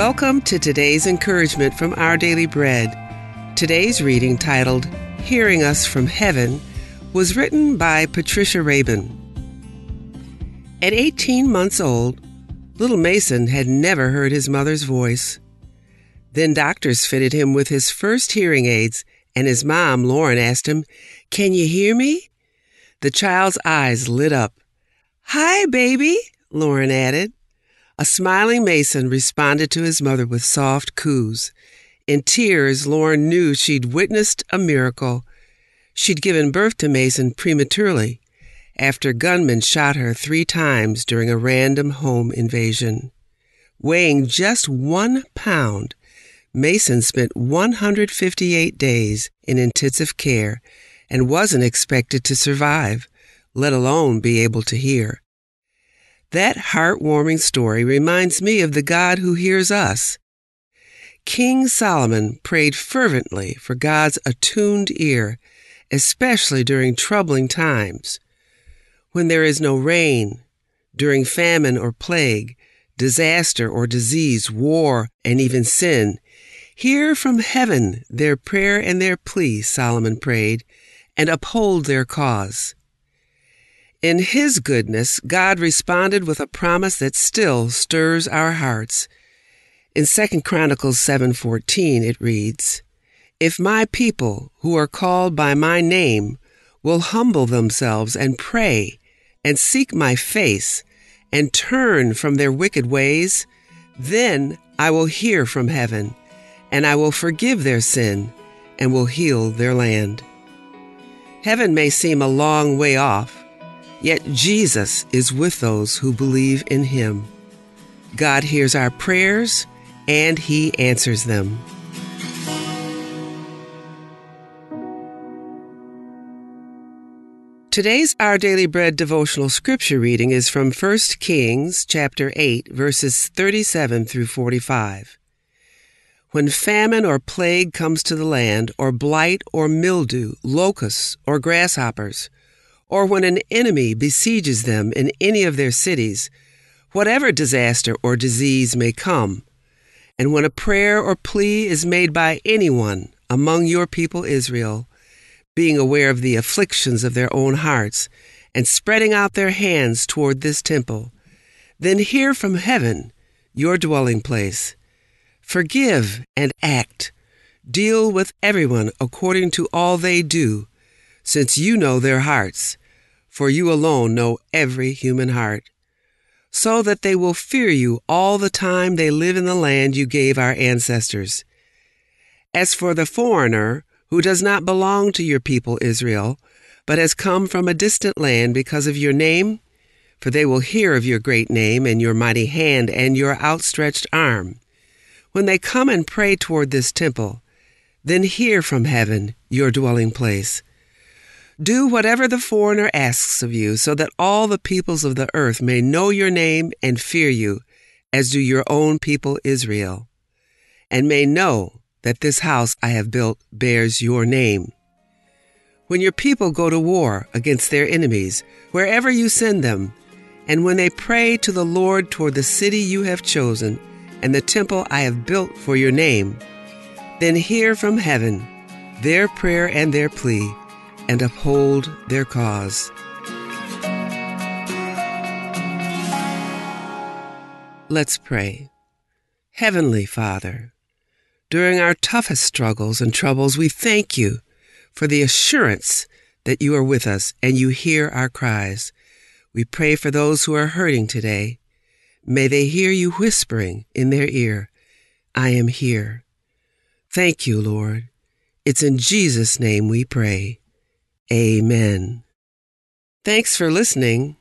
Welcome to today's encouragement from Our Daily Bread. Today's reading, titled Hearing Us from Heaven, was written by Patricia Rabin. At 18 months old, little Mason had never heard his mother's voice. Then doctors fitted him with his first hearing aids, and his mom, Lauren, asked him, Can you hear me? The child's eyes lit up. Hi, baby, Lauren added. A smiling Mason responded to his mother with soft coos. In tears, Lauren knew she'd witnessed a miracle. She'd given birth to Mason prematurely after gunmen shot her three times during a random home invasion. Weighing just one pound, Mason spent 158 days in intensive care and wasn't expected to survive, let alone be able to hear. That heartwarming story reminds me of the God who hears us. King Solomon prayed fervently for God's attuned ear, especially during troubling times. When there is no rain, during famine or plague, disaster or disease, war, and even sin, hear from heaven their prayer and their plea, Solomon prayed, and uphold their cause. In his goodness, God responded with a promise that still stirs our hearts. In 2 Chronicles 7:14 it reads, "If my people who are called by my name will humble themselves and pray and seek my face and turn from their wicked ways, then I will hear from heaven, and I will forgive their sin and will heal their land." Heaven may seem a long way off, Yet Jesus is with those who believe in him. God hears our prayers and he answers them. Today's Our Daily Bread devotional scripture reading is from 1 Kings chapter 8 verses 37 through 45. When famine or plague comes to the land, or blight or mildew, locusts or grasshoppers, or when an enemy besieges them in any of their cities, whatever disaster or disease may come, and when a prayer or plea is made by anyone among your people Israel, being aware of the afflictions of their own hearts, and spreading out their hands toward this temple, then hear from heaven, your dwelling place. Forgive and act. Deal with everyone according to all they do, since you know their hearts for you alone know every human heart, so that they will fear you all the time they live in the land you gave our ancestors. As for the foreigner, who does not belong to your people Israel, but has come from a distant land because of your name, for they will hear of your great name and your mighty hand and your outstretched arm. When they come and pray toward this temple, then hear from heaven, your dwelling place do whatever the foreigner asks of you, so that all the peoples of the earth may know your name and fear you, as do your own people Israel, and may know that this house I have built bears your name. When your people go to war against their enemies, wherever you send them, and when they pray to the Lord toward the city you have chosen and the temple I have built for your name, then hear from heaven their prayer and their plea and uphold their cause. Let's pray. Heavenly Father, during our toughest struggles and troubles, we thank you for the assurance that you are with us and you hear our cries. We pray for those who are hurting today. May they hear you whispering in their ear, I am here. Thank you, Lord. It's in Jesus' name we pray. Amen. Thanks for listening.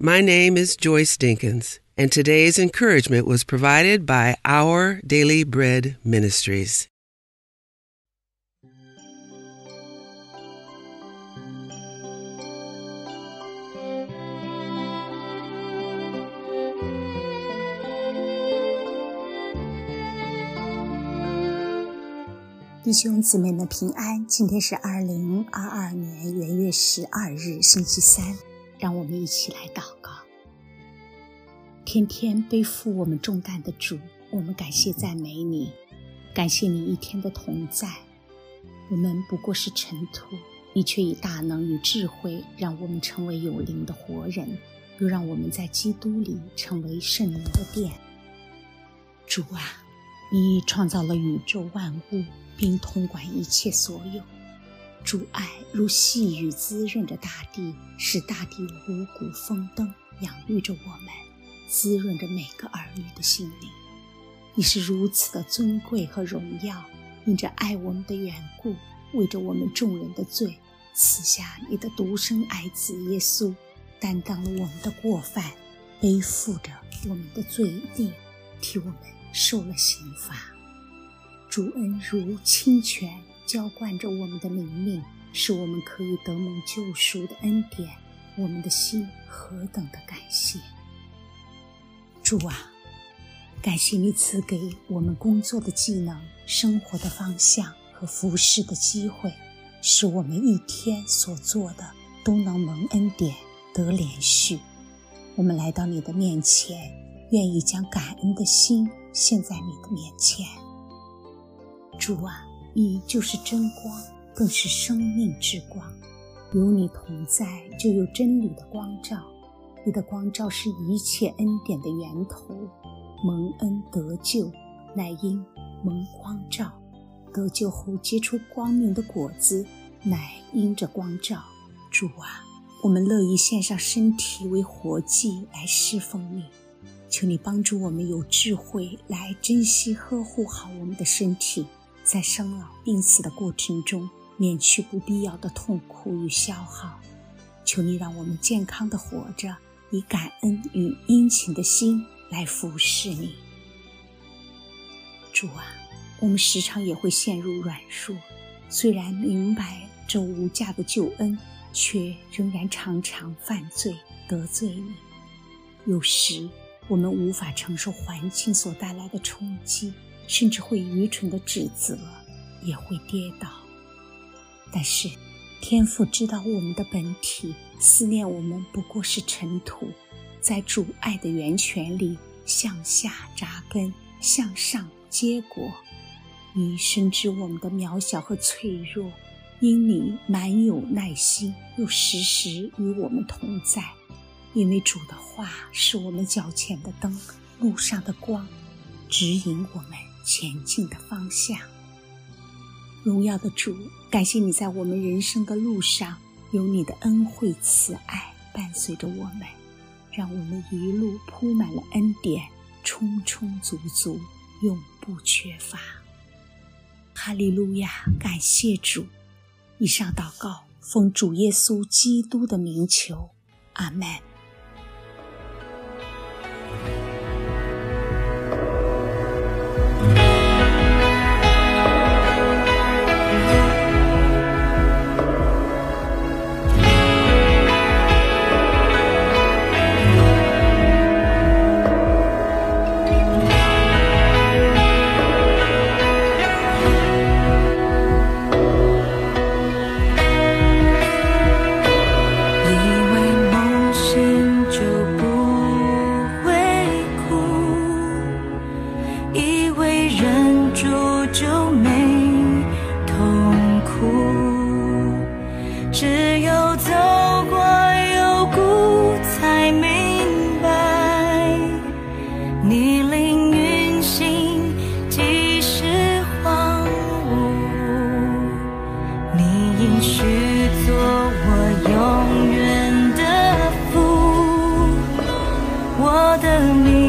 My name is Joyce Dinkins, and today's encouragement was provided by Our Daily Bread Ministries. 弟兄姊妹们平安！今天是二零二二年元月十二日，星期三。让我们一起来祷告。天天背负我们重担的主，我们感谢赞美你，感谢你一天的同在。我们不过是尘土，你却以大能与智慧让我们成为有灵的活人，又让我们在基督里成为圣灵的殿。主啊，你创造了宇宙万物，并统管一切所有。主爱如细雨滋润着大地，使大地五谷丰登，养育着我们，滋润着每个儿女的心灵。你是如此的尊贵和荣耀。因着爱我们的缘故，为着我们众人的罪，赐下你的独生爱子耶稣，担当了我们的过犯，背负着我们的罪孽，替我们受了刑罚。主恩如清泉浇灌着我们的灵命，使我们可以得蒙救赎的恩典。我们的心何等的感谢！主啊！感谢你赐给我们工作的技能、生活的方向和服侍的机会，使我们一天所做的都能蒙恩典得连续。我们来到你的面前，愿意将感恩的心现在你的面前。主啊，你就是真光，更是生命之光。有你同在，就有真理的光照。你的光照是一切恩典的源头。蒙恩得救，乃因蒙光照；得救后结出光明的果子，乃因着光照。主啊，我们乐意献上身体为活祭来侍奉你。求你帮助我们有智慧来珍惜呵护好我们的身体，在生老病死的过程中免去不必要的痛苦与消耗。求你让我们健康的活着，以感恩与殷勤的心。来服侍你，主啊，我们时常也会陷入软弱，虽然明白这无价的救恩，却仍然常常犯罪得罪你。有时我们无法承受环境所带来的冲击，甚至会愚蠢的指责，也会跌倒。但是天父知道我们的本体，思念我们不过是尘土。在主爱的源泉里向下扎根，向上结果。你深知我们的渺小和脆弱，因你满有耐心，又时时与我们同在。因为主的话是我们脚前的灯，路上的光，指引我们前进的方向。荣耀的主，感谢你在我们人生的路上，有你的恩惠慈爱伴随着我们。让我们一路铺满了恩典，充充足足，永不缺乏。哈利路亚，感谢主！以上祷告奉主耶稣基督的名求，阿门。我的命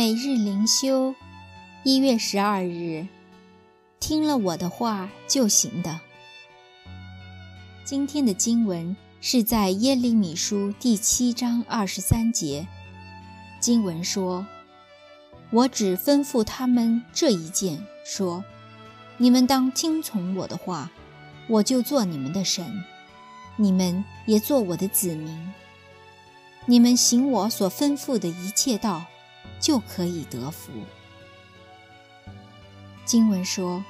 每日灵修，一月十二日，听了我的话就行的。今天的经文是在耶利米书第七章二十三节，经文说：“我只吩咐他们这一件，说，你们当听从我的话，我就做你们的神，你们也做我的子民。你们行我所吩咐的一切道。”就可以得福。经文说：“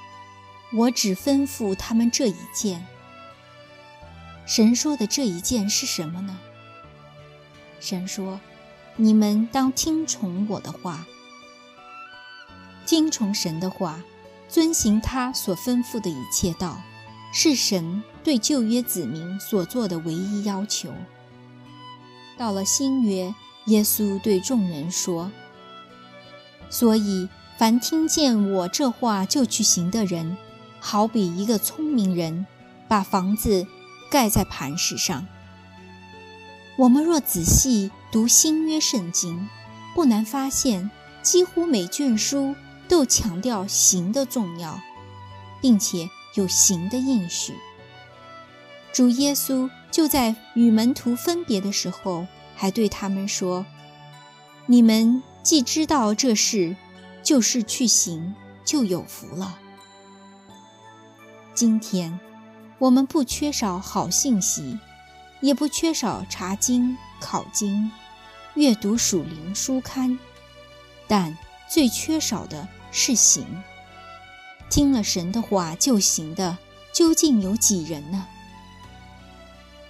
我只吩咐他们这一件。”神说的这一件是什么呢？神说：“你们当听从我的话，听从神的话，遵行他所吩咐的一切道，是神对旧约子民所做的唯一要求。”到了新约，耶稣对众人说。所以，凡听见我这话就去行的人，好比一个聪明人，把房子盖在磐石上。我们若仔细读新约圣经，不难发现，几乎每卷书都强调行的重要，并且有行的应许。主耶稣就在与门徒分别的时候，还对他们说：“你们。”既知道这事，就是去行，就有福了。今天，我们不缺少好信息，也不缺少查经、考经、阅读属灵书刊，但最缺少的是行。听了神的话就行的，究竟有几人呢？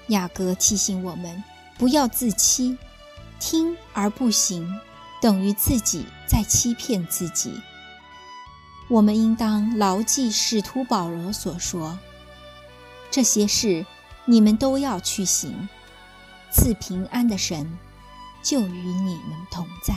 雅各提醒我们，不要自欺，听而不行。等于自己在欺骗自己。我们应当牢记使徒保罗所说：“这些事你们都要去行，赐平安的神就与你们同在。”